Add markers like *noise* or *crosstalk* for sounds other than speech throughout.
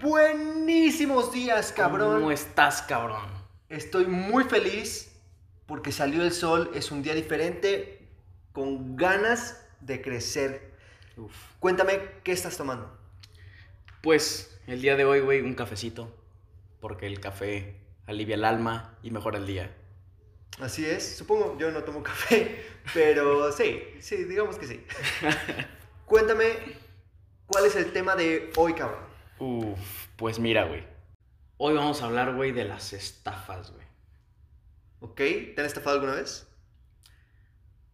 buenísimos días, cabrón. ¿Cómo estás, cabrón? Estoy muy feliz porque salió el sol, es un día diferente, con ganas de crecer. Uf. Cuéntame, ¿qué estás tomando? Pues el día de hoy, güey, un cafecito. Porque el café alivia el alma y mejora el día. Así es, supongo, yo no tomo café, *laughs* pero sí, sí, digamos que sí. *laughs* Cuéntame, ¿cuál es el tema de hoy, cabrón? Uf, pues mira, güey. Hoy vamos a hablar, güey, de las estafas, güey. ¿Ok? ¿Te han estafado alguna vez?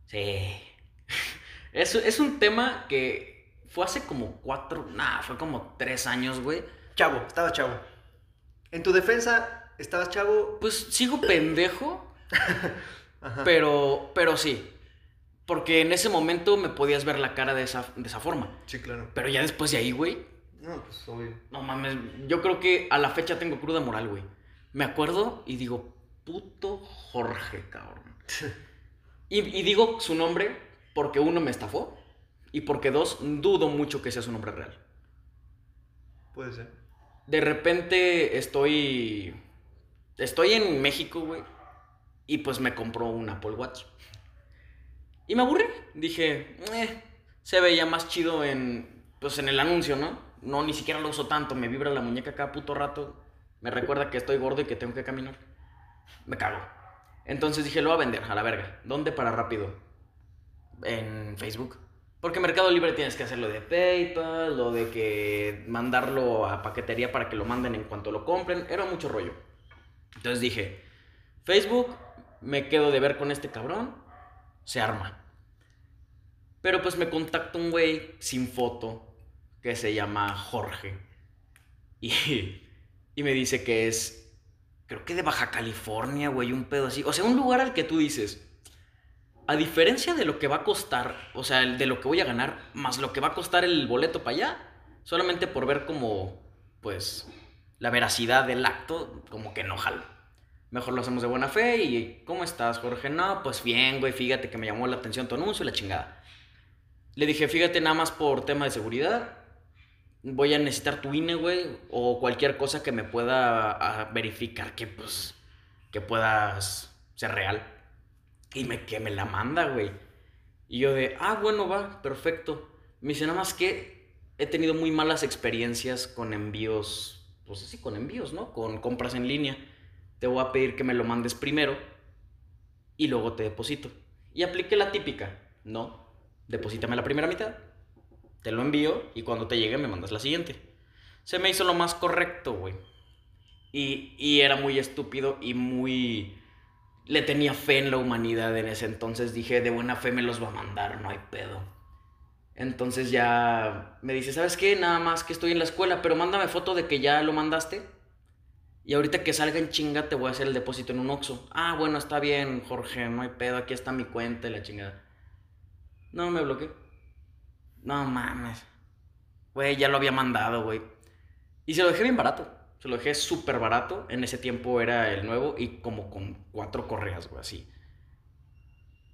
Sí. *laughs* Es, es un tema que fue hace como cuatro, nah, fue como tres años, güey. Chavo, estaba chavo. En tu defensa, estabas chavo. Pues sigo pendejo, *laughs* Ajá. pero, pero sí. Porque en ese momento me podías ver la cara de esa, de esa forma. Sí, claro. Pero ya después de ahí, güey, No, pues obvio. no mames, yo creo que a la fecha tengo cruda moral, güey. Me acuerdo y digo, puto Jorge, cabrón. *laughs* Y, y digo su nombre porque uno me estafó y porque dos, dudo mucho que sea su nombre real. Puede ser. De repente estoy. Estoy en México, güey. Y pues me compró un Apple Watch. Y me aburrí. Dije, "Eh, se veía más chido en. Pues en el anuncio, ¿no? No, ni siquiera lo uso tanto. Me vibra la muñeca cada puto rato. Me recuerda que estoy gordo y que tengo que caminar. Me cago. Entonces dije, lo voy a vender, a la verga. ¿Dónde para rápido? En Facebook. Porque Mercado Libre tienes que hacerlo de PayPal, lo de que mandarlo a paquetería para que lo manden en cuanto lo compren. Era mucho rollo. Entonces dije, Facebook, me quedo de ver con este cabrón, se arma. Pero pues me contacta un güey sin foto que se llama Jorge. Y, y me dice que es, creo que de Baja California, güey, un pedo así. O sea, un lugar al que tú dices, a diferencia de lo que va a costar, o sea, de lo que voy a ganar, más lo que va a costar el boleto para allá, solamente por ver como, pues, la veracidad del acto, como que no jalo. Mejor lo hacemos de buena fe y ¿cómo estás, Jorge? No, pues bien, güey, fíjate que me llamó la atención tu anuncio y la chingada. Le dije, fíjate nada más por tema de seguridad, voy a necesitar tu INE, güey, o cualquier cosa que me pueda verificar que, pues, que puedas ser real. Y me, que me la manda, güey. Y yo de, ah, bueno, va, perfecto. Me dice, nada más que he tenido muy malas experiencias con envíos, pues sí, con envíos, ¿no? Con compras en línea. Te voy a pedir que me lo mandes primero y luego te deposito. Y apliqué la típica, ¿no? Deposítame la primera mitad, te lo envío y cuando te llegue me mandas la siguiente. Se me hizo lo más correcto, güey. Y, y era muy estúpido y muy le tenía fe en la humanidad en ese entonces. Dije, de buena fe me los va a mandar, no hay pedo. Entonces ya me dice, ¿sabes qué? Nada más que estoy en la escuela, pero mándame foto de que ya lo mandaste. Y ahorita que salga en chinga te voy a hacer el depósito en un Oxxo. Ah, bueno, está bien, Jorge, no hay pedo, aquí está mi cuenta y la chingada. No, me bloqueé. No mames. Güey, ya lo había mandado, güey. Y se lo dejé bien barato. Se lo dejé súper barato. En ese tiempo era el nuevo y como con cuatro correas, güey, así.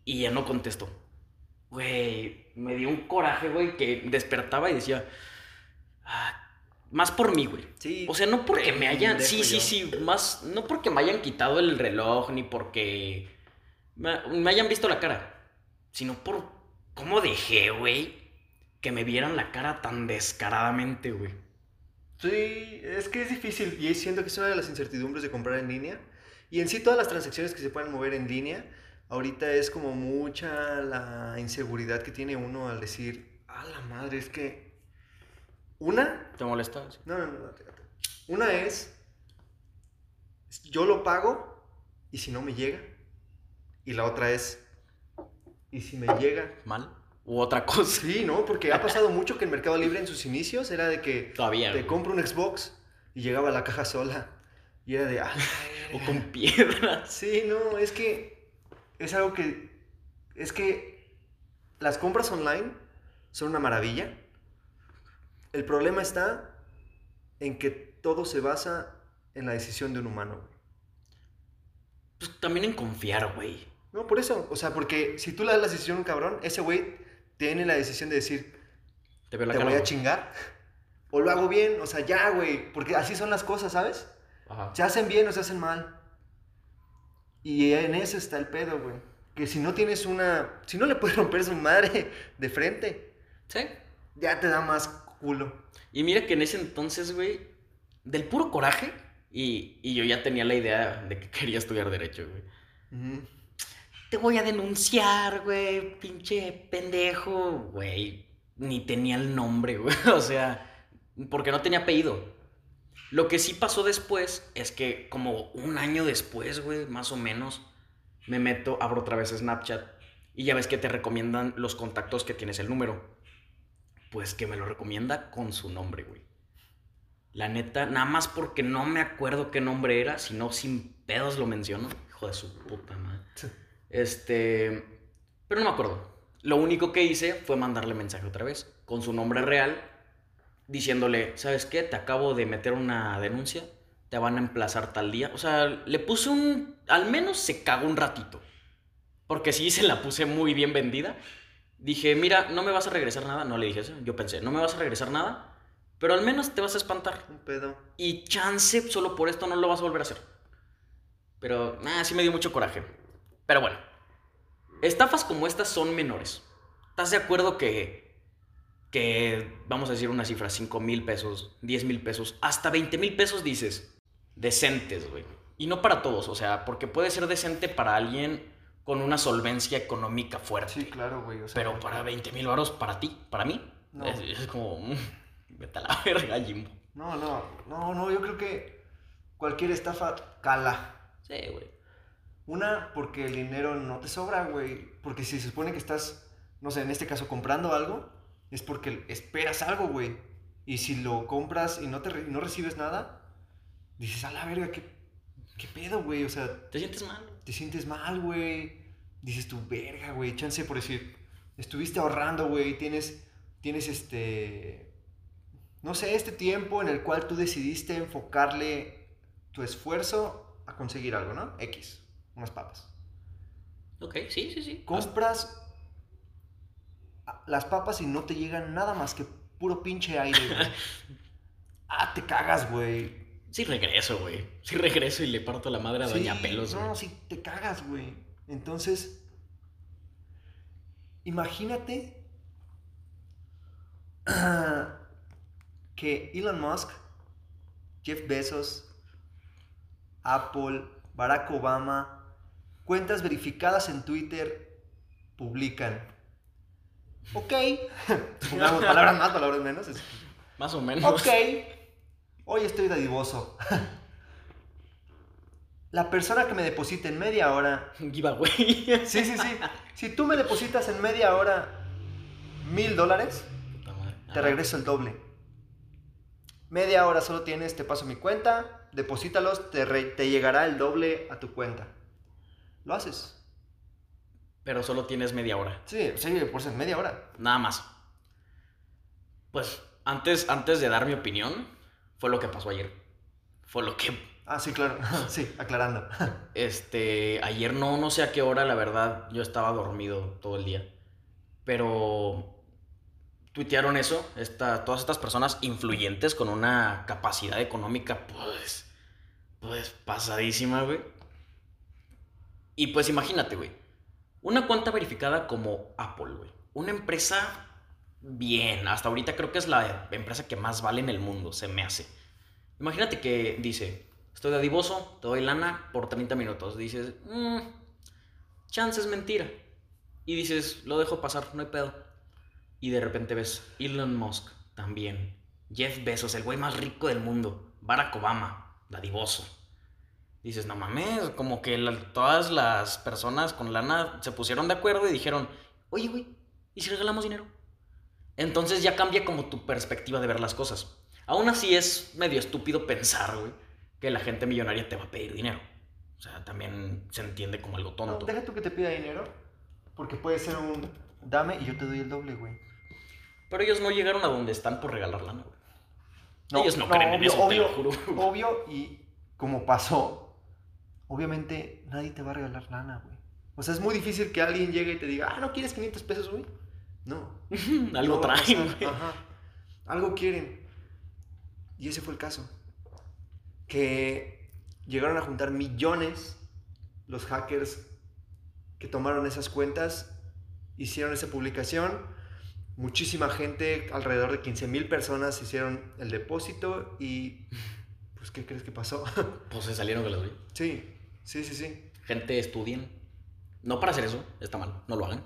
Y ya no contestó. Güey, me dio un coraje, güey, que despertaba y decía... "Ah, más por mí, güey. Sí. O sea, no porque me hayan... Sí, sí, yo. sí. Más... No porque me hayan quitado el reloj, ni porque... Me, me hayan visto la cara. Sino por... ¿Cómo dejé, güey? Que me vieran la cara tan descaradamente, güey. Sí, es que es difícil y siento que es una de las incertidumbres de comprar en línea. Y en sí todas las transacciones que se pueden mover en línea, ahorita es como mucha la inseguridad que tiene uno al decir, a la madre, es que... Una, ¿Te molestas? no, no, no, no, fíjate. Una es, yo lo pago y si no me llega. Y la otra es, y si me llega. ¿Mal? ¿U otra cosa? Sí, ¿no? Porque ha pasado mucho que en Mercado Libre en sus inicios era de que Todavía, te compro un Xbox y llegaba la caja sola. Y era de, ah, *laughs* O con piedras. sí, no, es que es algo que, es que las compras online son una maravilla. El problema está en que todo se basa en la decisión de un humano. Pues también en confiar, güey. No, por eso, o sea, porque si tú le das la decisión a un cabrón, ese güey tiene la decisión de decir, Te la voy a chingar o lo hago bien, o sea, ya, güey, porque así son las cosas, ¿sabes? Ajá. Se hacen bien o se hacen mal. Y en eso está el pedo, güey. Que si no tienes una, si no le puedes romper su madre de frente, Sí. ya te da más culo. Y mira que en ese entonces, güey, del puro coraje, y, y yo ya tenía la idea de que quería estudiar Derecho, güey. Ujú. Te voy a denunciar, güey, pinche pendejo, güey. Ni tenía el nombre, güey. *laughs* O sea, porque no tenía apellido. Lo que sí pasó después es que como un año después, güey, más o menos, me meto, abro otra vez Snapchat y ya ves que te recomiendan los contactos que tienes el número. Pues que me lo recomienda con su nombre, güey. La neta, nada más porque no me acuerdo qué nombre era, sino sin pedos lo menciono. Hijo de su puta madre. Este. Pero no me acuerdo. Lo único que hice fue mandarle mensaje otra vez, con su nombre real, diciéndole: ¿Sabes qué? Te acabo de meter una denuncia, te van a emplazar tal día. O sea, le puse un. Al menos se cagó un ratito. Porque sí se la puse muy bien vendida. Dije: Mira, no me vas a regresar nada. No le dije eso. Yo pensé: No me vas a regresar nada, pero al menos te vas a espantar. Un pedo. Y chance, solo por esto no lo vas a volver a hacer. Pero, nada, sí me dio mucho coraje. Pero bueno, estafas como estas son menores. ¿Estás de acuerdo que, que vamos a decir una cifra, 5 mil pesos, 10 mil pesos, hasta 20 mil pesos dices? Decentes, güey. Y no para todos, o sea, porque puede ser decente para alguien con una solvencia económica fuerte. Sí, claro, güey. o sea, Pero para 20 mil varos, para ti, para mí, No. es, es como... mm, Vete a la *laughs* verga, Jimbo. No, no, no, no, yo creo que cualquier estafa cala. Sí, güey. Una, porque el dinero no te sobra, güey. Porque si se supone que estás, no sé, en este caso comprando algo, es porque esperas algo, güey. Y si lo compras y no, te re- no recibes nada, dices, a la verga, ¿qué, qué pedo, güey? O sea, ¿Te sientes mal? te sientes mal, güey. Dices tu verga, güey. Chance por decir, estuviste ahorrando, güey. Tienes, tienes este, no sé, este tiempo en el cual tú decidiste enfocarle tu esfuerzo a conseguir algo, ¿no? X, unas papas. Ok, sí, sí, sí. Compras las papas y no te llegan nada más que puro pinche aire, *laughs* ah, te cagas, güey. Sí regreso, güey. Sí regreso y le parto la madre a Doña Pelos, güey. No, sí, te cagas, güey. Entonces, imagínate *clears throat* que Elon Musk, Jeff Bezos, Apple, Barack Obama, cuentas verificadas en Twitter publican. Ok. *laughs* Digamos, palabras más, palabras menos. es- Más o menos. Ok. Hoy estoy dadivoso. La persona que me deposita en media hora. Un *laughs* giveaway. Sí, sí, sí. Si tú me depositas en media hora mil dólares, te regreso el doble. Media hora solo tienes, te paso mi cuenta, deposítalos, te, re- te llegará el doble a tu cuenta. Lo haces. Pero solo tienes media hora. Sí, sí, por ser media hora. Nada más. Pues antes, antes de dar mi opinión, fue lo que pasó ayer. Fue lo que Ah, sí, claro. *laughs* Sí, aclarando. *laughs* Este, ayer no, no sé a qué hora, la verdad, yo estaba dormido todo el día. Pero tuitearon eso, esta, todas estas personas influyentes con una capacidad económica, pues, pues pasadísima, güey. Y pues imagínate, güey, una cuenta verificada como Apple, güey. Una empresa bien, hasta ahorita creo que es la empresa que más vale en el mundo, se me hace. Imagínate que dice, estoy dadivoso, te doy lana por 30 minutos. Dices, mmm, chance es mentira. Y dices, lo dejo pasar, no hay pedo. Y de repente ves Elon Musk también. Jeff Bezos, el güey más rico del mundo. Barack Obama, dadivoso. Dices, no mames, como que la- todas las personas con lana se pusieron de acuerdo y dijeron, oye, güey, ¿y si regalamos dinero? Entonces ya cambia como tu perspectiva de ver las cosas. Aún así es medio estúpido pensar, güey, que la gente millonaria te va a pedir dinero. O sea, también se entiende como algo No, tonto. deja tú que te pida dinero, porque puede ser un dame y yo te doy el doble, güey. Pero ellos no llegaron a donde están por regalar lana, güey. No, ellos no, no, creen en obvio, eso, te lo obvio. juro. Obvio, y como pasó, obviamente nadie te va a regalar lana, güey. O sea, es muy difícil que alguien llegue y te diga, ah, ¿no quieres 500 pesos, güey? No. *laughs* Algo No traen, güey. Ajá. Algo quieren. Y ese fue el caso. Que llegaron a juntar millones los hackers que tomaron esas cuentas, hicieron esa publicación. Muchísima gente, alrededor de 15 mil personas hicieron el depósito y pues ¿qué crees que pasó? *laughs* Pues se salieron de la sí, sí, sí, sí. Gente, estudien. No para hacer eso, está mal, no lo hagan.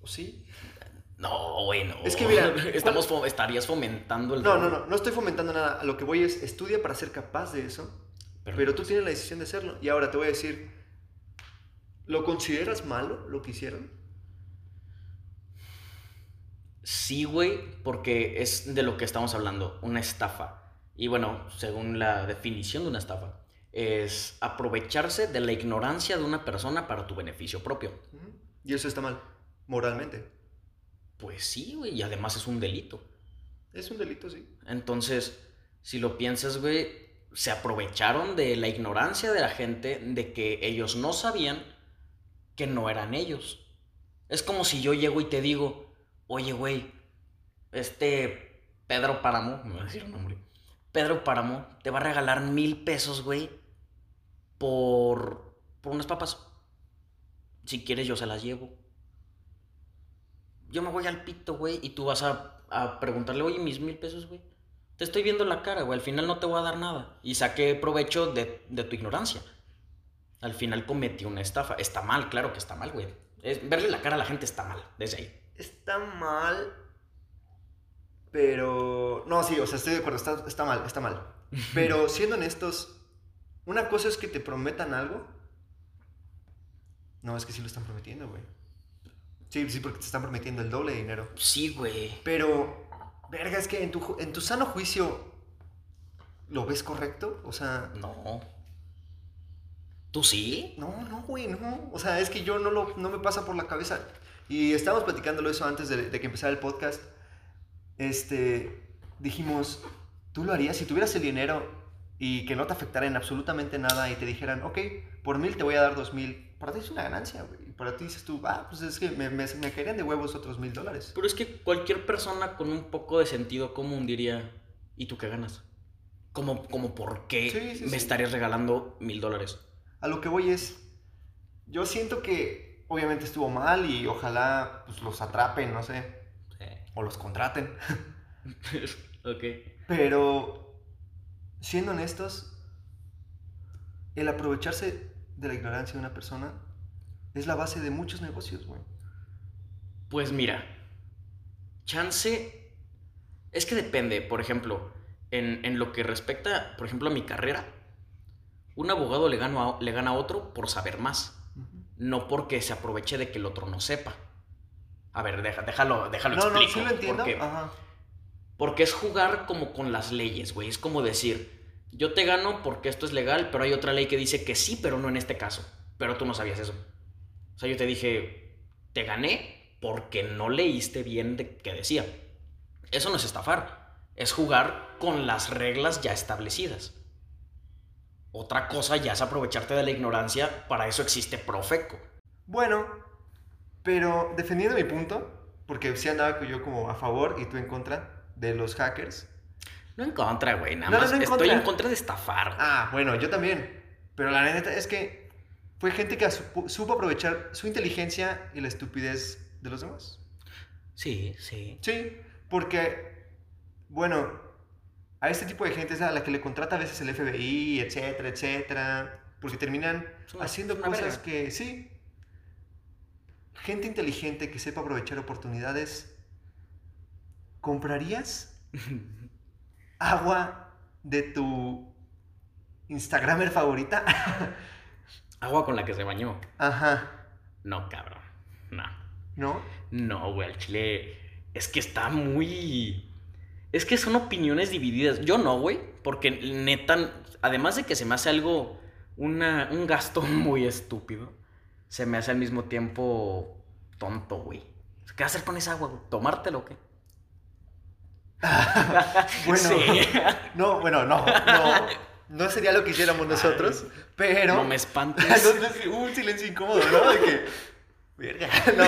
¿O sí? No, güey, no. Es que mira, *laughs* Estamos estarías fomentando el No, no, no, no estoy fomentando nada. Lo que voy es, estudia para ser capaz de eso, pero, tú tienes la decisión de hacerlo. Y ahora te voy a decir, ¿lo consideras malo lo que hicieron? Sí, güey, porque es de lo que estamos hablando, una estafa. Y bueno, según la definición de una estafa, es aprovecharse de la ignorancia de una persona para tu beneficio propio. Y eso está mal, moralmente. Pues sí, güey, y además es un delito. Es un delito, sí. Entonces, si lo piensas, güey, se aprovecharon de la ignorancia de la gente de que ellos no sabían que no eran ellos. Es como si yo llego y te digo, oye, güey, este Pedro Páramo, me voy a decir un nombre, Pedro Páramo te va a regalar mil pesos, güey, por, por unas papas. Si quieres, yo se las llevo. Yo me voy al pito, güey, y tú vas a, a preguntarle, oye, mis mil pesos, güey. Te estoy viendo la cara, güey. Al final no te voy a dar nada. Y saqué provecho de, de tu ignorancia. Al final cometí una estafa. Está mal, claro que está mal, güey. Es- verle la cara a la gente está mal, desde ahí. Está mal, pero... No, sí, o sea, estoy de acuerdo, está, está mal, está mal. *laughs* Pero siendo honestos, una cosa es que te prometan algo. No, es que sí lo están prometiendo, güey. Sí, sí, porque te están prometiendo el doble de dinero. Sí, güey. Pero, verga, es que en tu, en tu sano juicio, ¿lo ves correcto? O sea, No. ¿Tú sí? no, no, güey, no. O sea, es que yo no, lo, no me pasa por la cabeza. Y estábamos platicándolo eso antes de, de que empezara el podcast. Este, dijimos, ¿tú lo harías si tuvieras el dinero y que no te afectara en absolutamente nada y te dijeran, ok, por mil te voy a dar dos mil? Para ti es una ganancia, güey. Y Para ti dices tú, ah, pues es que me, me, me caerían de huevos otros mil dólares. Pero es que cualquier persona con un poco de sentido común diría, ¿y tú qué ganas? Como, como ¿por qué Sí, sí, me sí. estarías regalando mil dólares? A lo que voy es, yo siento que obviamente estuvo mal y ojalá pues, los atrapen, no sé, o los contraten. *laughs* ok. Pero, siendo honestos, el aprovecharse de la ignorancia de una persona es la base de muchos negocios, güey. Pues mira, chance es que depende, por ejemplo, en, en lo que respecta, por ejemplo, a mi carrera, un abogado le gana, a, le gana a otro por saber más, no porque se aproveche de que el otro no sepa. A ver, deja- déjalo, déjalo No, sí lo entiendo. Porque, Ajá. porque es jugar como con las leyes, güey. Es como decir, yo te gano porque esto es legal, pero hay otra ley que dice que sí, pero no en este caso. Pero tú no sabías eso. O sea, yo te dije, te gané porque no leíste bien de qué decía. Eso no es estafar, es jugar con las reglas ya establecidas. Otra cosa ya es aprovecharte de la ignorancia, para eso existe Profeco. Bueno, pero defendiendo mi punto, porque sí andaba yo como a favor y tú en contra de los hackers. No en contra, güey, nada No, más no en estoy contra. en contra de estafar. Ah, bueno, yo también. Pero la neta es que fue gente que supo, supo aprovechar su inteligencia y la estupidez de los demás. Sí, sí. Sí, porque, bueno, a este tipo de gente es a la que le contrata a veces el FBI, etcétera, etcétera, porque terminan haciendo cosas verga. que, sí, gente inteligente que sepa aprovechar oportunidades, ¿comprarías *laughs* agua de tu Instagramer favorita? *laughs* Agua con la que se bañó. Ajá, No, cabrón. No. ¿no? No, güey, al chile. Es que está muy. Es que son opiniones divididas. Yo no, güey. Porque neta, además de que se me hace algo. Una, un gasto *laughs* muy estúpido. Se me hace al mismo tiempo tonto, güey. ¿Qué hacer con esa agua, güey? ¿Tomártelo o qué? *laughs* Bueno, Sí. *laughs* no, bueno, no, no, no sería lo que hiciéramos nosotros, pero... No me *laughs* espantes. Hubo un silencio incómodo, ¿no? De que. Verga. No.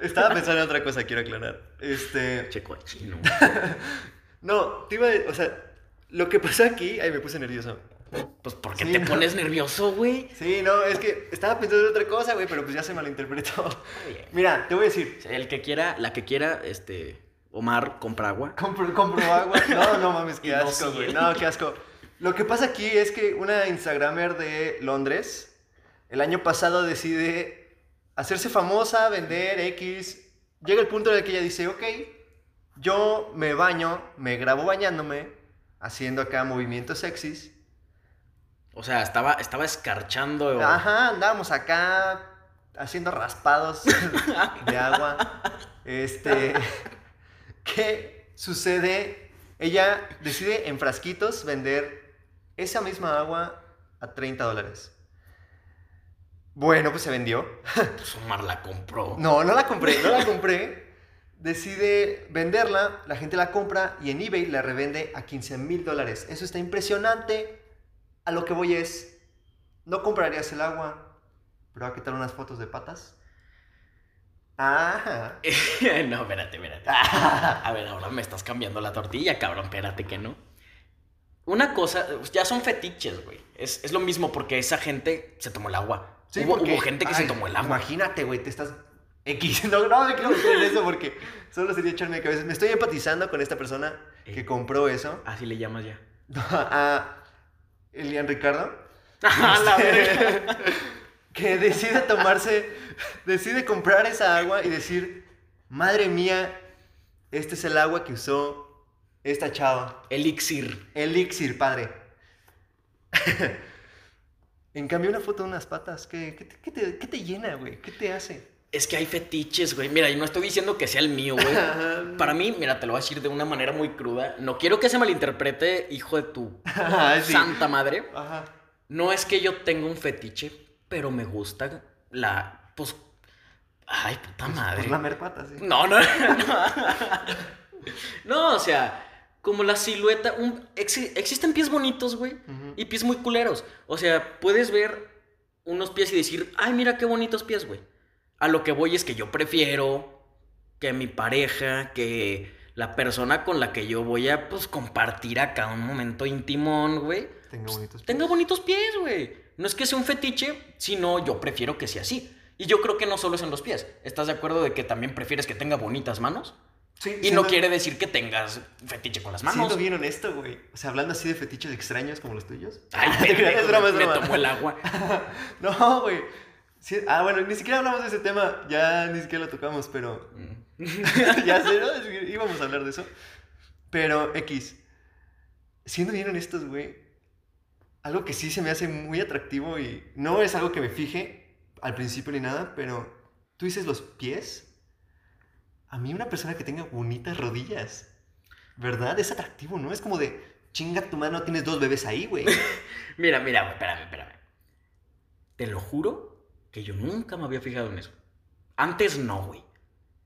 Estaba pensando en otra cosa, quiero aclarar. Este. Che cochino. No, te iba a- O sea, Lo que pasa aquí, ay, me puse nervioso. Pues, ¿por qué Sí, te no. pones nervioso, güey? Sí, no, es que estaba pensando en otra cosa, güey, pero pues ya se malinterpretó. Mira, te voy a decir, El que quiera, la que quiera, este, Omar, compra agua. compro, compro agua. *laughs* No, no mames, qué asco, güey. No, qué asco. Lo que pasa aquí es que una Instagramer de Londres el año pasado decide hacerse famosa, vender X. Llega el punto en el que ella dice, ok, yo me baño, me grabo bañándome, haciendo acá movimientos sexys. O sea, estaba, estaba escarchando. Ajá, andábamos acá haciendo raspados *laughs* de agua. Este, *laughs* ¿qué sucede? Ella decide en frasquitos vender esa misma agua a 30 dólares. Bueno, pues se vendió. *laughs* Pues Omar la compró. No, no la compré, no la compré. Decide venderla, la gente la compra y en eBay la revende a 15 mil dólares. Eso está impresionante. A lo que voy es, no comprarías el agua, pero ¿a qué tal unas fotos de patas? Ah, *laughs* no, espérate, espérate. *laughs* A ver, ahora me estás cambiando la tortilla, cabrón. Espérate que no. Una cosa, ya son fetiches, güey. Es, es lo mismo porque esa gente se tomó el agua. Sí, hubo, porque- hubo gente que se tomó el agua. Imagínate, güey, te estás X. *laughs* No, no me quiero meter en eso porque solo sería echarme de cabeza. Me estoy empatizando con esta persona que Eh. compró eso. Así le llamas ya. A Elian Ricardo. La Este, verga. Que decide tomarse, decide comprar esa agua y decir, madre mía, este es el agua que usó esta chava. Elixir. Elixir, padre. *laughs* en cambio, una foto de unas patas, ¿qué, qué te, qué te- qué te llena, güey? ¿Qué te hace? Es que hay fetiches, güey. Mira, yo no estoy diciendo que sea el mío, güey. *laughs* Para mí, mira, te lo voy a decir de una manera muy cruda. No quiero que se malinterprete, hijo de tu *laughs* sí. santa madre. Ajá. No es que yo tenga un fetiche, pero me gusta la. Pues. Ay, puta madre. Pues lamer patas, sí. No, no, *laughs* no. No, o sea, como la silueta. un- exi- existen pies bonitos, güey. Y pies muy culeros. O sea, puedes ver unos pies y decir, ay, mira qué bonitos pies, güey. A lo que voy es que yo prefiero que mi pareja, que la persona con la que yo voy a, pues, compartir acá un momento intimón, güey, Tenga bonitos pies. tenga bonitos pies, güey. No es que sea un fetiche, sino yo prefiero que sea así. Y yo creo que no solo es en los pies. ¿Estás de acuerdo de que también prefieres que tenga bonitas manos? Sí, Y no quiere decir que tengas fetiche con las manos. Siendo bien honesto, güey. O sea, hablando así de fetiches extraños como los tuyos. Ay, *laughs* te creas, es broma, es me broma. tomó el agua. *laughs* No, güey. Sí, ah, bueno, ni siquiera hablamos de ese tema. Ya ni siquiera lo tocamos, pero. *laughs* ya sé, ¿no? Íbamos a hablar de eso. Pero, X. Siendo bien honestos, güey. Algo que sí se me hace muy atractivo y no es algo que me fije al principio ni nada, pero tú dices los pies. A mí, una persona que tenga bonitas rodillas, ¿verdad? Es atractivo, ¿no? Es como de chinga tu mano, tienes dos bebés ahí, güey. *laughs* Mira, mira, güey, espérame, espérame. Te lo juro que yo nunca me había fijado en eso. Antes no, güey.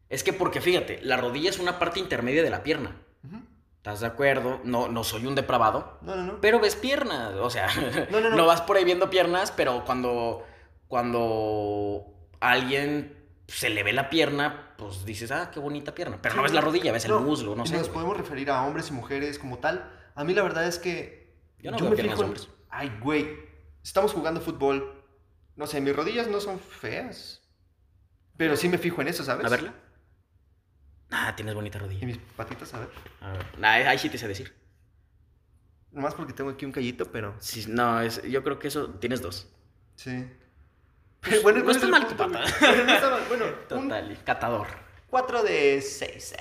Es que porque fíjate, la rodilla es una parte intermedia de la pierna. Ujú. ¿Estás de acuerdo? No, no soy un depravado. No, no, no. Pero ves piernas, o sea, No, no, no. *laughs* no vas por ahí viendo piernas, pero cuando, cuando a alguien se le ve la pierna, pues dices, ah, qué bonita pierna. Pero no ves la rodilla, ves el muslo, no sé. Nos güey. podemos referir a hombres y mujeres como tal. A mí la verdad es que. Yo no veo piernas de hombres. Ay, güey. Estamos jugando fútbol. No sé, mis rodillas no son feas. Pero sí me fijo en eso, ¿sabes? A verla. Ah, tienes bonita Y rodilla. mis patitas, a ver. A ver. Nah, ahí sí te sé decir. Nomás porque tengo aquí un callito, pero. Sí, no, es, yo creo que eso tienes dos. Sí. *laughs* Pues, Pero no ¿cuál está es mal tu güey? pata. No está mal. Bueno, *laughs* un Total, catador. 4 de 6.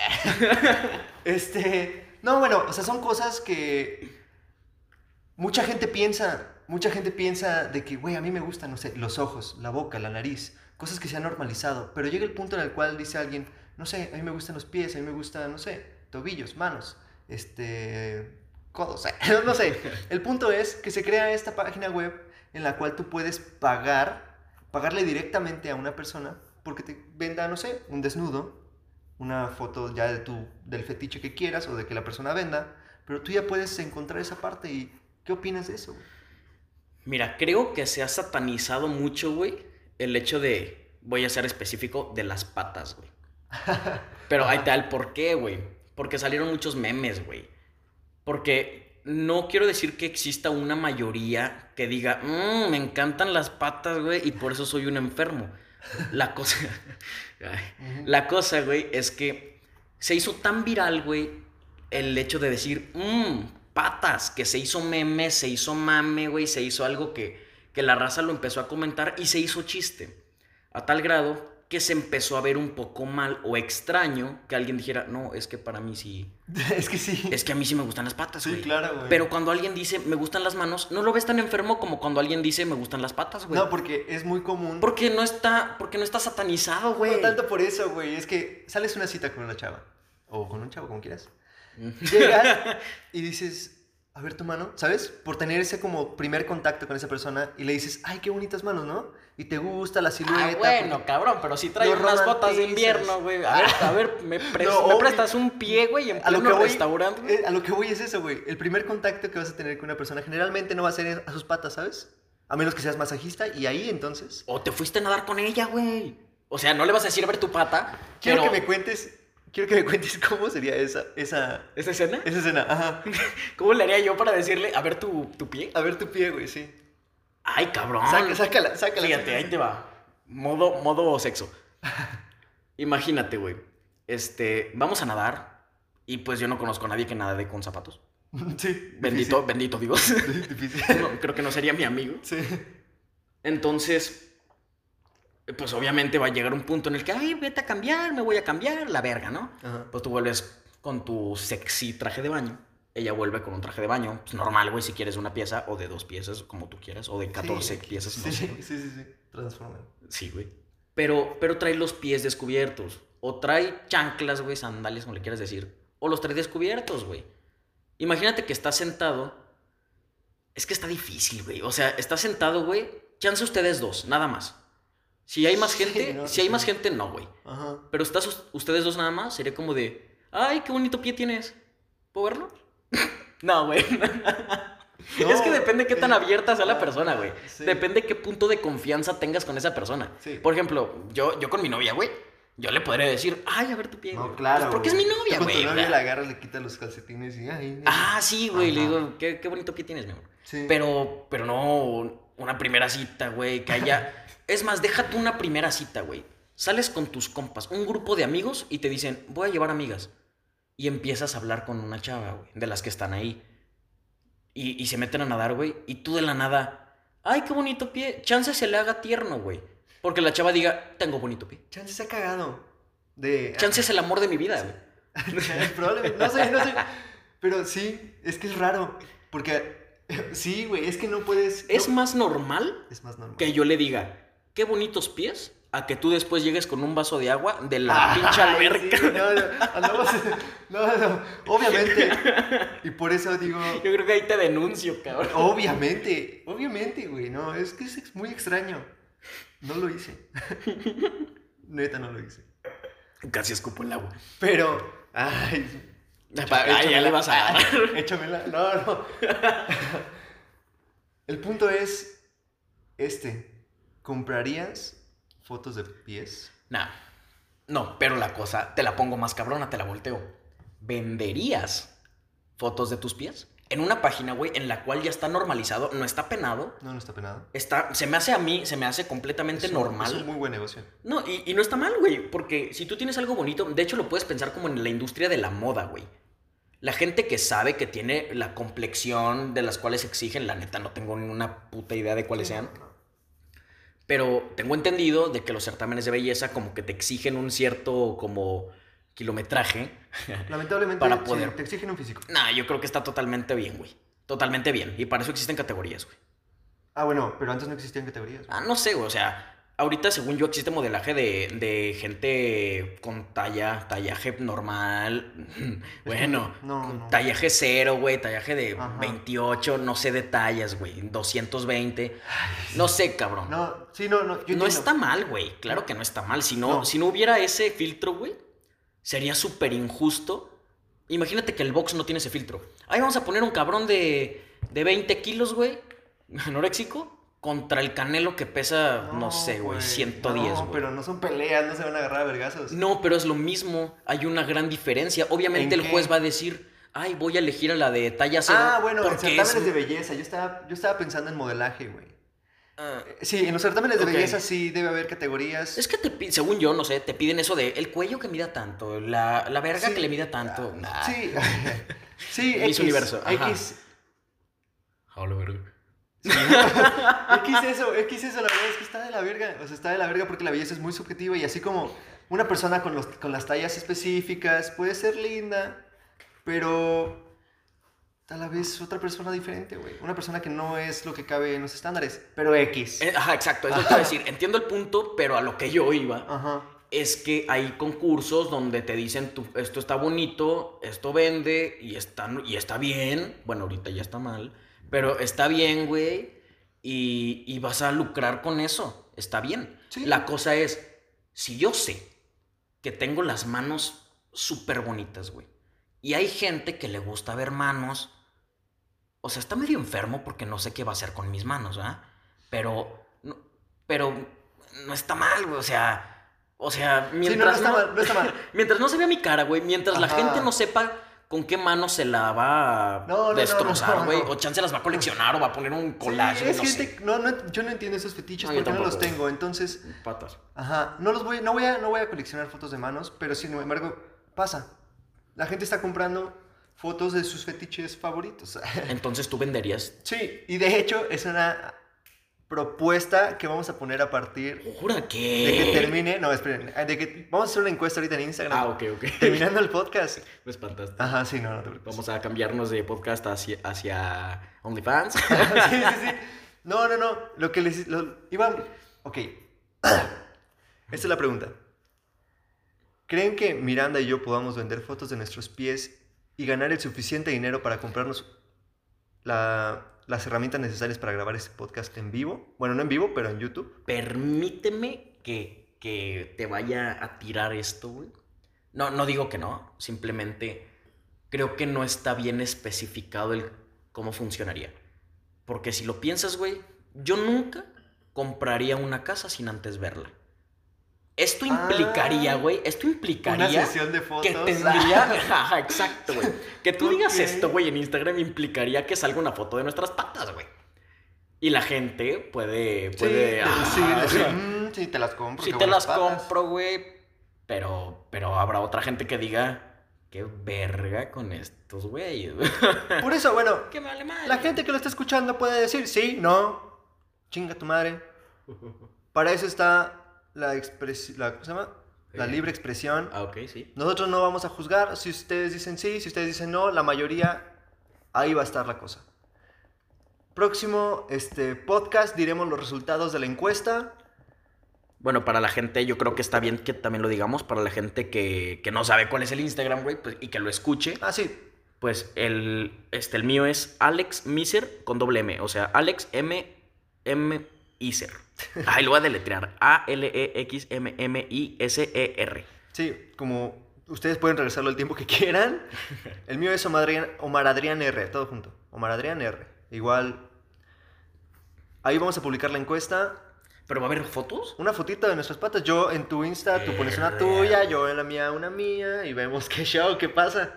*laughs* este. No, bueno, o sea, son cosas que. Mucha gente piensa. Mucha gente piensa de que, güey, a mí me gustan, no sé, los ojos, la boca, la nariz, cosas que se han normalizado. Pero llega el punto en el cual dice alguien, no sé, a mí me gustan los pies, a mí me gustan, no sé, tobillos, manos, este. codos, *laughs* no sé. El punto es que se crea esta página web en la cual tú puedes pagar, pagarle directamente a una persona porque te venda, no sé, un desnudo, una foto ya de tu, del fetiche que quieras o de que la persona venda, pero tú ya puedes encontrar esa parte y ¿qué opinas de eso? Mira, creo que se ha satanizado mucho, güey, el hecho de, voy a ser específico, de las patas, güey. *laughs* Pero ahí está el por qué, güey. Porque salieron muchos memes, güey. Porque no quiero decir que exista una mayoría que diga, "Mm, me encantan las patas, güey, y por eso soy un enfermo. La cosa, *laughs* la cosa, güey, es que se hizo tan viral, güey, el hecho de decir, mmm, patas, que se hizo meme, se hizo mame, güey, se hizo algo que, que la raza lo empezó a comentar y se hizo chiste. A tal grado que se empezó a ver un poco mal o extraño que alguien dijera, no, es que para mí sí, *laughs* Es que sí. es que a mí sí me gustan las patas, Sí, güey. claro, güey. Pero cuando alguien dice, me gustan las manos, no lo ves tan enfermo como cuando alguien dice, me gustan las patas, güey. No, porque es muy común. porque no está, porque no está satanizado, güey. No tanto por eso, güey. Es que sales una cita con una chava. O con un chavo, como quieras. Llegas *laughs* y dices, a ver tu mano, ¿sabes? Por tener ese como primer contacto con esa persona y le dices, ay, qué bonitas manos, ¿no? Y te gusta la silueta. Ah, bueno, porque- cabrón, pero si trae Lo unas botas de invierno, güey. A ver, a ver, me, *laughs* pres- No, me prestas un pie, güey, en A lo, que pleno voy, restaurante. güey? eh, a lo que voy es eso, güey. El primer contacto que vas a tener con una persona generalmente no va a ser a sus patas, ¿sabes? A menos que seas masajista y ahí entonces... O te fuiste a nadar con ella, güey. O sea, no le vas a decir a ver tu pata. Quiero pero- que me cuentes... Quiero que me cuentes cómo sería esa, esa, ¿Esa escena? esa escena. Ajá. *laughs* ¿Cómo le haría yo para decirle, a ver tu, tu pie? A ver tu pie, güey, sí. Ay, cabrón. Saca- sácala, sácala. Fíjate, ahí te va. Modo, modo sexo. *laughs* Imagínate, güey. Este, vamos a nadar. Y pues yo no conozco a nadie que nade con zapatos. *laughs* Sí. Bendito, bendito Dios. Difícil. Difícil. No, creo que no sería mi amigo. Sí. Entonces, pues obviamente va a llegar un punto en el que, ay, vete a cambiar, me voy a cambiar, la verga, ¿no? Ajá. Pues tú vuelves con tu sexy traje de baño. Ella vuelve con un traje de baño, pues normal, güey, si quieres una pieza o de dos piezas, como tú quieras, o de 14 Sí. piezas, no Sí, sé. sí, sí, sí, sí. Sí, güey. Pero, pero trae los pies descubiertos. O trae chanclas, güey, sandalias, como le quieras decir. O los trae descubiertos, güey. Imagínate que estás sentado. Es que está difícil, güey. O sea, estás sentado, güey. Chance ustedes dos, nada más. Si hay más *laughs* gente, no, si hay más gente, no, güey. Ajá. Pero estás us- ustedes dos nada más, sería como de. Ay, qué bonito pie tienes. ¿Puedo verlo? *laughs* no, güey. *laughs* es que depende qué tan eh, abierta sea la persona, güey. sí. Depende qué punto de confianza tengas con esa persona. Sí. Por ejemplo, yo, yo con mi novia, güey, yo le podría decir, ay, a ver tu pie. No, güey". claro. Pues porque es mi novia, güey. tu novia la agarras, le quitas los calcetines y. Ay, Ah, sí, güey. Le digo, ¿qué, qué bonito pie tienes, mi amor. Sí. Pero, pero no una primera cita, güey, que haya... *laughs* es más, deja tú una primera cita, güey. Sales con tus compas, un grupo de amigos y te dicen, voy a llevar amigas. Y empiezas a hablar con una chava, güey, de las que están ahí. Y, y se meten a nadar, güey, y tú de la nada, ay, qué bonito pie. Chance se le haga tierno, güey. Porque la chava diga, tengo bonito pie. Chance se ha cagado. De. Chance es el amor de mi vida, güey. *laughs* Probablemente. No sé, no sé. Pero sí, es que es raro. Porque. Sí, güey, es que no puedes. Es no- más normal Es más normal. que yo le diga, qué bonitos pies, a que tú después llegues con un vaso de agua de la *laughs* Ay, pinche alberca. sí, no, no, no, no, obviamente. Y por eso digo, *laughs* Yo creo que ahí te denuncio, cabrón. obviamente, obviamente, güey, no, es que es muy extraño. No lo hice. *laughs* Neta, no lo hice. Casi escupo el agua. Pero, ay, Ay, ya le vas a dar. *laughs* Échamela. No, no. *laughs* El punto es este. ¿Comprarías fotos de pies? Nah. No, pero la cosa, te la pongo más cabrona, te la volteo. ¿Venderías fotos de tus pies? En una página, güey, en la cual ya está normalizado, no está penado. No, no está penado. Está, se me hace a mí, se me hace completamente Es un- normal. Es un muy buen negocio. No, y, y no está mal, güey, porque si tú tienes algo bonito, de hecho lo puedes pensar como en la industria de la moda, güey. La gente que sabe que tiene la complexión de las cuales exigen, la neta no tengo ni una puta idea de cuáles sean, pero tengo entendido de que los certámenes de belleza como que te exigen un cierto como kilometraje. *laughs* Lamentablemente, Para sí, poder- te exigen un físico. nah, yo creo que está totalmente bien, güey. Totalmente bien. Y para eso existen categorías, güey. Ah, bueno, pero antes no existían categorías. Ah, no sé, güey. O sea, ahorita, según yo, existe modelaje de, de gente con talla, tallaje normal. *laughs* bueno, No, no. tallaje cero, güey. Tallaje de Ajá. 28, no sé de tallas, güey. 220. No sé, cabrón. No, No, sí, no, no. Yo entiendo. está mal, güey. Claro que no está mal. Si no, No. si no hubiera ese filtro, güey, sería súper injusto. Imagínate que el box no tiene ese filtro. Ahí vamos a poner un cabrón de, de 20 kilos, güey, *laughs* anoréxico, contra el canelo que pesa, no, sé, güey, 110, No, güey. pero no son peleas, no se van a agarrar a vergazos. No, pero es lo mismo. Hay una gran diferencia. Obviamente ¿En el qué? juez va a decir, ay, voy a elegir a la de talla cero. Ah, bueno, en certámenes es- de belleza. Yo estaba, yo estaba pensando en modelaje, güey. Ah, Sí, en los certámenes de belleza sí debe haber categorías. es que te según yo, no sé, te piden eso de el cuello que mida tanto, la, la verga Sí. que le mida tanto. Nah. Sí, *laughs* sí, *laughs* X, Universo, ajá. X, A la verga. *laughs* X eso, X eso, la verdad es que está de la verga. O sea, está de la verga porque la belleza es muy subjetiva y así como una persona con, los, con las tallas específicas puede ser linda, pero a la vez otra persona diferente, güey. Una persona que no es lo que cabe en los estándares, pero X. Eh, Ajá, exacto, es lo que iba a decir. Entiendo el punto, pero a lo que yo iba Ajá. es que hay concursos donde te dicen, tú, esto está bonito, esto vende y está, y está bien. Bueno, ahorita ya está mal, pero está bien, güey. Y, y vas a lucrar con eso. Está bien. Sí. La cosa es, si yo sé que tengo las manos súper bonitas, güey, y hay gente que le gusta ver manos, o sea, está medio enfermo porque no sé qué va a hacer con mis manos, ¿verdad? Pero, no, pero no está mal, güey, o sea, o sea, Sí, no, no mientras está no, mal, no está mal. *laughs* mientras no se vea mi cara, güey, mientras la gente no sepa con qué mano se la va a No, destrozar, güey, no. o chance las va a coleccionar o va a poner un collage, Sí, es no gente, sé. no, no, yo no entiendo esos fetiches porque no los tengo, entonces, Patas. ajá, no los voy, no voy a, no voy a coleccionar fotos de manos, pero sin embargo, pasa. La gente está comprando fotos de sus fetiches favoritos. *laughs* Entonces tú venderías. sí, y de hecho es una propuesta que vamos a poner a partir Jura de que que. termine, no, esperen, de que vamos a hacer una encuesta ahorita en Instagram. Ah, ok, ok. *laughs* Terminando el podcast. Me espantaste. Ajá, sí, no, no te preocupes. Vamos a cambiarnos de podcast hacia, hacia OnlyFans. *laughs* sí, sí, sí. No, no, no. Lo que les lo, iba. Ok. *clears throat* Esta es la pregunta. ¿Creen que Miranda y yo podamos vender fotos de nuestros pies y ganar el suficiente dinero para comprarnos la- las herramientas necesarias para grabar este podcast en vivo? Bueno, no en vivo, pero en YouTube. Permíteme que, que te vaya a tirar esto, güey. No, no digo que no. Simplemente creo que no está bien especificado el cómo funcionaría. Porque si lo piensas, güey, yo nunca compraría una casa sin antes verla. Esto Ah. implicaría, güey, esto implicaría Una sesión de fotos. que tendría, *laughs* Ajá, exacto, güey. Que tú digas esto, güey, en Instagram implicaría que salga una foto de nuestras patas, güey. Y la gente puede, Sí, puede, ah, sí, decir, "Mm, sí, te las compro. sí qué te las patas". compro, güey, pero, pero habrá otra gente que diga, qué verga con estos güeyes. *laughs* Por eso, bueno, que me vale madre. La gente que lo está escuchando puede decir sí, no, chinga tu madre. Para eso está la expresión, la, ¿cómo se llama? La Eh. libre expresión. Ah, ok, sí. Nosotros no vamos a juzgar. Si ustedes dicen sí, si ustedes dicen no, la mayoría, ahí va a estar la cosa. Próximo este, podcast diremos los resultados de la encuesta. Bueno, para la gente, yo creo que está bien que también lo digamos. Para la gente que, que no sabe cuál es el Instagram, güey, pues, y que lo escuche, Ah, sí. pues el, este, el mío es Alex Miser con doble M. O sea, Alex M. M. Iser. Ahí lo voy a deletrear. A-L-E-X-M-M-I-S-E-R. Sí, como ustedes pueden regresarlo el tiempo que quieran. El mío es Omar Adrián, Omar Adrián R, todo junto. Omar Adrián R. Igual. Ahí vamos a publicar la encuesta. ¿Pero va a haber fotos? Una fotito de nuestras patas. Yo en tu Insta, tú pones una tuya, yo en la mía una mía y vemos qué show, qué pasa.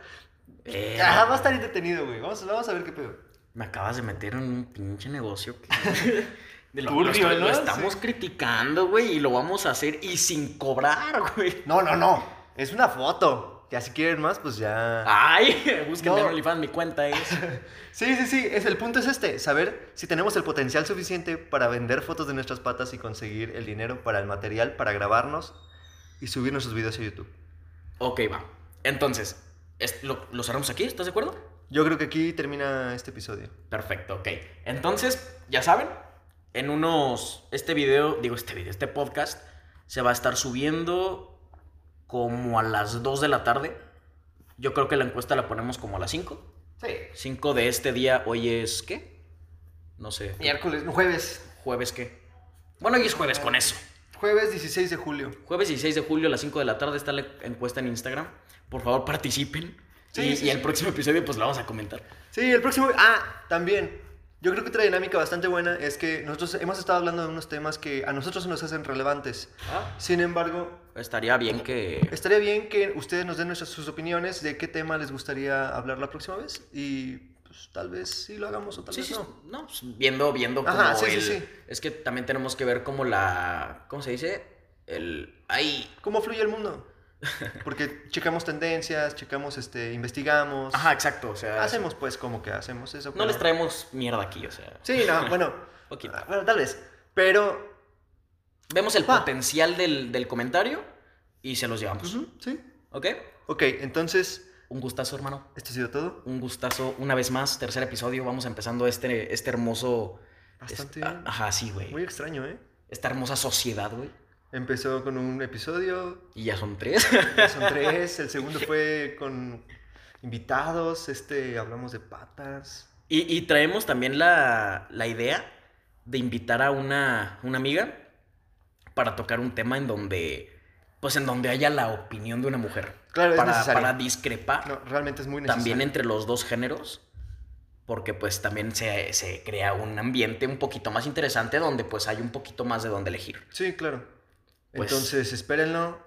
Ajá, va a estar entretenido, güey. Vamos, vamos a ver qué pedo. Me acabas de meter en un pinche negocio que... *laughs* De lo, Turbio, lo- lo ¿no? estamos Sí. criticando, güey, y lo vamos a hacer y sin cobrar, *laughs* güey. No, no, no. Es una foto. Ya si quieren más, pues ya. Ay, *laughs* búsquenme No. en OnlyFans, mi cuenta es... *laughs* Sí, sí, sí. Es, el punto es este. Saber si tenemos el potencial suficiente para vender fotos de nuestras patas y conseguir el dinero para el material, para grabarnos y subir nuestros videos a YouTube. ok, va. Entonces, es- ¿lo, lo cerramos aquí? ¿Estás de acuerdo? Yo creo que aquí termina este episodio. Perfecto, ok. Entonces, ya saben, en unos. Este video, digo, este video, este podcast se va a estar subiendo como a las 2 de la tarde. Yo creo que la encuesta la ponemos como a las 5. Sí. 5 de este día, hoy es ¿qué? No sé. Miércoles, no, jueves. ¿Jueves qué? Bueno, hoy es jueves con eso. Jueves 16 de julio. Jueves 16 de julio a las 5 de la tarde está la encuesta en Instagram. Por favor, participen. Sí, y, sí, y el sí. próximo episodio, pues la vamos a comentar. Sí, el próximo. Ah, también. Yo creo que otra dinámica bastante buena es que nosotros hemos estado hablando de unos temas que a nosotros nos hacen relevantes. Ah, Sin embargo, estaría bien que... estaría bien que ustedes nos den nuestras, sus opiniones de qué tema les gustaría hablar la próxima vez y pues tal vez sí lo hagamos o tal Sí, vez sí, no. no, pues, viendo, viendo como Ajá, sí, sí, el... sí. Es que también tenemos que ver como la... ¿Cómo se dice? El... Ahí... ¿Cómo fluye el mundo? Porque checamos tendencias, checamos, este, investigamos. Ajá, exacto, o sea... Hacemos pues como que hacemos eso. No pero- les traemos mierda aquí, o sea... Sí, no, *laughs* bueno. Poquito. ah, Bueno, tal vez. Pero. Vemos el potencial del, del comentario y se los llevamos. sí. ¿Ok? Ok, entonces, Un gustazo, hermano. esto ha sido todo. Un gustazo. Una vez más, tercer episodio. Vamos empezando este, este hermoso... Bastante es-. Ajá, sí, güey. Muy extraño, ¿eh? Esta hermosa sociedad, güey. Empezó con un episodio, Y ya son tres. ya son tres. *laughs* El segundo fue con invitados. Este, hablamos de patas. Y, y traemos también la, la idea de invitar a una, una amiga para tocar un tema en donde, pues en donde haya la opinión de una mujer. Claro, es para, necesario. para discrepar No, realmente es muy necesario. también entre los dos géneros. Porque pues también se, se crea un ambiente un poquito más interesante donde pues hay un poquito más de donde elegir. Sí, claro. Pues- Entonces, espérenlo.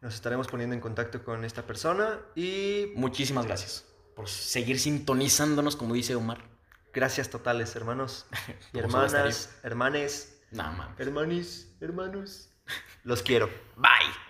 Nos estaremos poniendo en contacto con esta persona. Y Muchísimas gracias por seguir sintonizándonos, como dice Omar. gracias totales, hermanos *laughs* y hermanas, hermanes, Nada más. hermanis, hermanos. Los quiero. Bye.